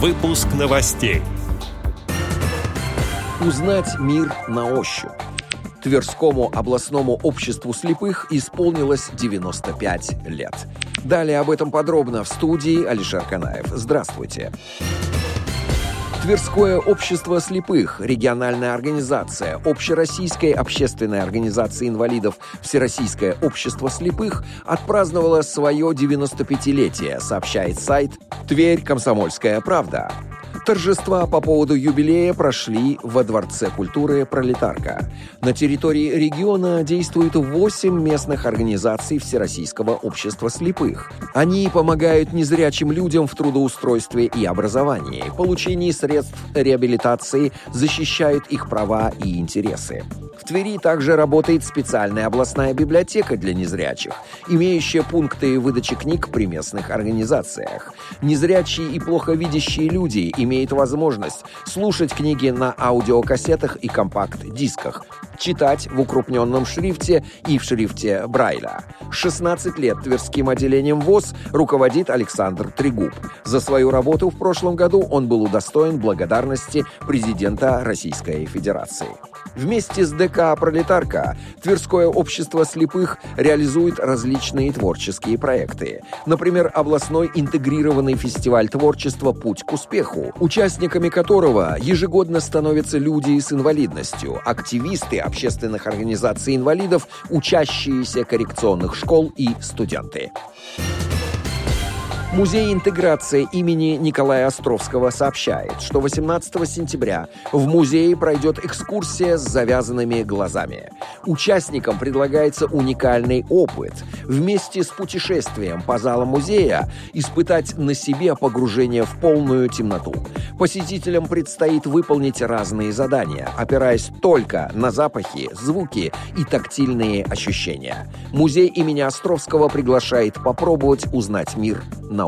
Выпуск новостей. Узнать мир на ощупь. Тверскому областному обществу слепых исполнилось 95 лет. Далее об этом подробно в студии Алишер Канаев. Здравствуйте. Тверское общество слепых, региональная организация, Общероссийская общественная организация инвалидов Всероссийское общество слепых отпраздновала свое 95-летие, сообщает сайт «Тверь. Комсомольская правда». Торжества по поводу юбилея прошли во Дворце культуры «Пролетарка». На территории региона действуют 8 местных организаций Всероссийского общества слепых. Они помогают незрячим людям в трудоустройстве и образовании, получении средств реабилитации, защищают их права и интересы. В Твери также работает специальная областная библиотека для незрячих, имеющая пункты выдачи книг при местных организациях. Незрячие и плохо видящие люди имеют возможность слушать книги на аудиокассетах и компакт-дисках, читать в укрупненном шрифте и в шрифте Брайля. 16 лет Тверским отделением ВОЗ руководит Александр Трегуб. За свою работу в прошлом году он был удостоен благодарности президента Российской Федерации. Вместе с ДК «Пролетарка» Тверское общество слепых реализует различные творческие проекты. Например, областной интегрированный фестиваль творчества «Путь к успеху», участниками которого ежегодно становятся люди с инвалидностью, активисты общественных организаций инвалидов, учащиеся коррекционных школ и студенты. Музей интеграции имени Николая Островского сообщает, что 18 сентября в музее пройдет экскурсия с завязанными глазами. Участникам предлагается уникальный опыт вместе с путешествием по залам музея испытать на себе погружение в полную темноту. Посетителям предстоит выполнить разные задания, опираясь только на запахи, звуки и тактильные ощущения. Музей имени Островского приглашает попробовать узнать мир на